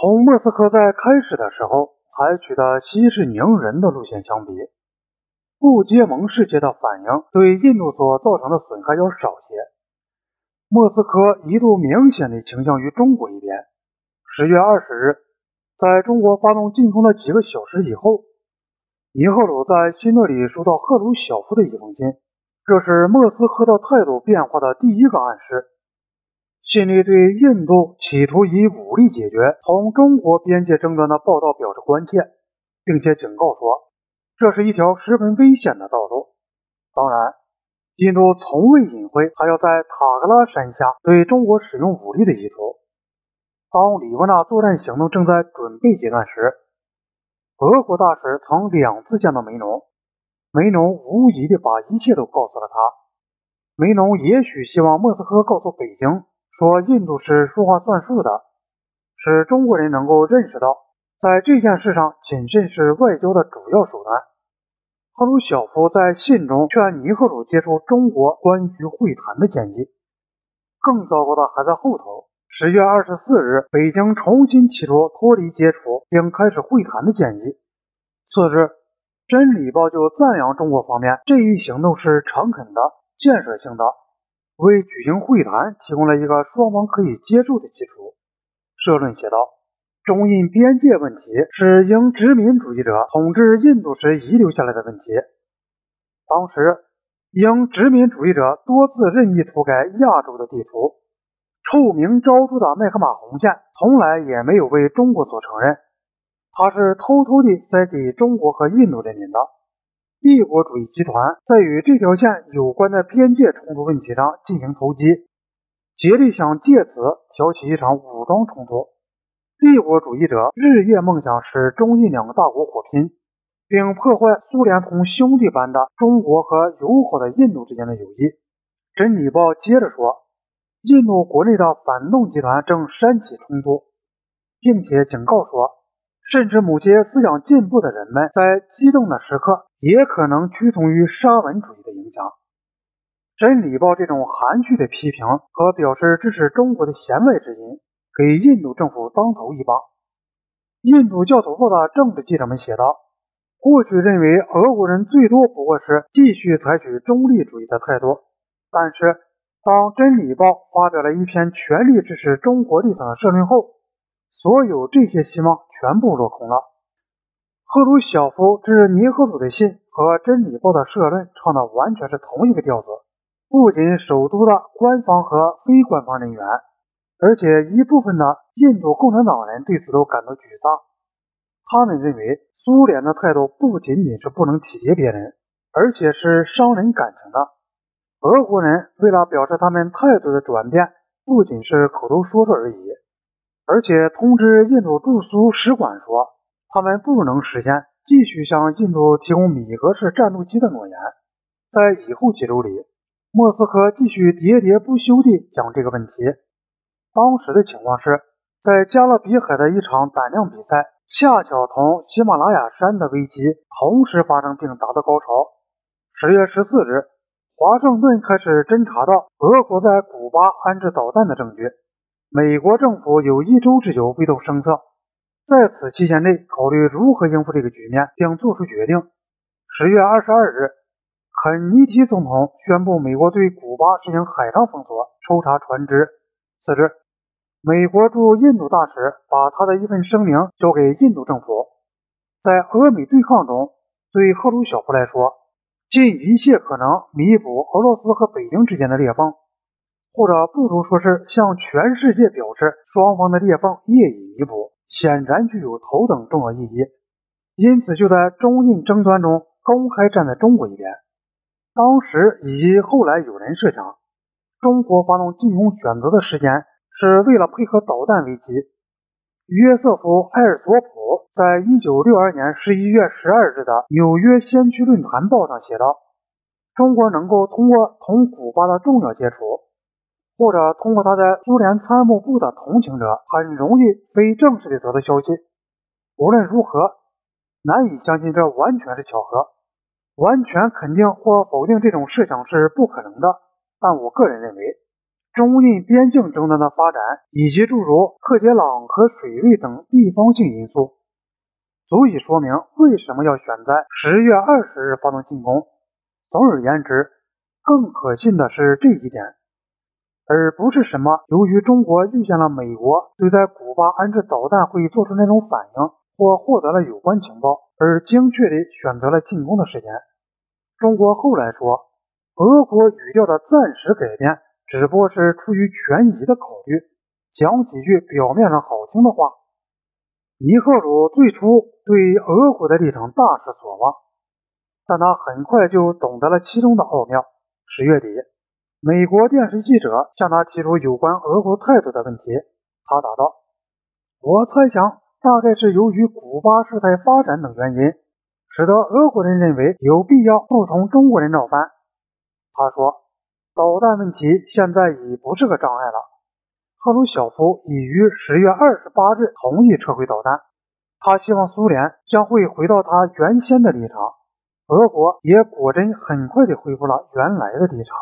同莫斯科在开始的时候采取的息事宁人的路线相比，不结盟世界的反应对印度所造成的损害要少些。莫斯科一度明显的倾向于中国一边。十月二十日，在中国发动进攻的几个小时以后，尼赫鲁在新德里收到赫鲁晓夫的一封信，这是莫斯科的态度变化的第一个暗示。信里对印度企图以武力解决同中国边界争端的报道表示关切，并且警告说，这是一条十分危险的道路。当然，印度从未隐晦还要在塔格拉山下对中国使用武力的意图。当里沃纳作战行动正在准备阶段时，俄国大使曾两次见到梅农，梅农无疑地把一切都告诉了他。梅农也许希望莫斯科告诉北京。说印度是说话算数的，使中国人能够认识到，在这件事上谨慎是外交的主要手段。赫鲁晓夫在信中劝尼赫鲁接受中国关于会谈的建议。更糟糕的还在后头。十月二十四日，北京重新提出脱离接触并开始会谈的建议。次日，《真理报》就赞扬中国方面这一行动是诚恳的、建设性的。为举行会谈提供了一个双方可以接受的基础。社论写道：“中印边界问题是英殖民主义者统治印度时遗留下来的问题。当时，英殖民主义者多次任意涂改亚洲的地图，臭名昭著的麦克马洪线从来也没有为中国所承认，它是偷偷地塞给中国和印度人民的。”帝国主义集团在与这条线有关的边界冲突问题上进行投机，竭力想借此挑起一场武装冲突。帝国主义者日夜梦想使中印两个大国火拼，并破坏苏联同兄弟般的中国和友好的印度之间的友谊。《真理报》接着说，印度国内的反动集团正煽起冲突，并且警告说。甚至某些思想进步的人们在激动的时刻也可能屈从于沙文主义的影响。《真理报》这种含蓄的批评和表示支持中国的弦外之音，给印度政府当头一棒。印度教徒报的政治记者们写道：“过去认为俄国人最多不过是继续采取中立主义的态度，但是当《真理报》发表了一篇全力支持中国立场的社论后，所有这些希望。”全部落空了。赫鲁晓夫致尼赫鲁的信和《真理报》的社论唱的完全是同一个调子。不仅首都的官方和非官方人员，而且一部分的印度共产党人对此都感到沮丧。他们认为苏联的态度不仅仅是不能体贴别人，而且是伤人感情的。俄国人为了表示他们态度的转变，不仅是口头说说而已。而且通知印度驻苏使馆说，他们不能实现继续向印度提供米格式战斗机的诺言。在以后几周里，莫斯科继续喋喋不休地讲这个问题。当时的情况是，在加勒比海的一场胆量比赛，恰巧同喜马拉雅山的危机同时发生并达到高潮。十月十四日，华盛顿开始侦查到俄国在古巴安置导弹的证据。美国政府有一周之久未动声色，在此期间内考虑如何应付这个局面，并做出决定。十月二十二日，肯尼迪总统宣布美国对古巴实行海上封锁，抽查船只。次日，美国驻印度大使把他的一份声明交给印度政府。在俄美对抗中，对赫鲁晓夫来说，尽一切可能弥补俄罗斯和北京之间的裂缝。或者不如说是向全世界表示双方的裂缝业已弥补，显然具有头等重要意义。因此，就在中印争端中公开站在中国一边。当时以及后来有人设想，中国发动进攻选择的时间是为了配合导弹危机。约瑟夫·埃尔索普在一九六二年十一月十二日的《纽约先驱论坛报》上写道：“中国能够通过同古巴的重要接触。”或者通过他在苏联参谋部的同情者，很容易非正式的得到消息。无论如何，难以相信这完全是巧合。完全肯定或否定这种设想是不可能的。但我个人认为，中印边境争端的发展，以及诸如克杰朗和水位等地方性因素，足以说明为什么要选在十月二十日发动进攻。总而言之，更可信的是这一点，而不是什么由于中国遇见了美国对在古巴安置导弹会做出那种反应，或获得了有关情报而精确地选择了进攻的时间。中国后来说，俄国语调的暂时改变。只不过是出于权宜的考虑，讲几句表面上好听的话。尼赫鲁最初对俄国的立场大失所望，但他很快就懂得了其中的奥妙。十月底，美国电视记者向他提出有关俄国态度的问题，他答道：“我猜想，大概是由于古巴事态发展等原因，使得俄国人认为有必要不同中国人闹翻。”他说。导弹问题现在已不是个障碍了。赫鲁晓夫已于十月二十八日同意撤回导弹，他希望苏联将会回到他原先的立场。俄国也果真很快地恢复了原来的立场。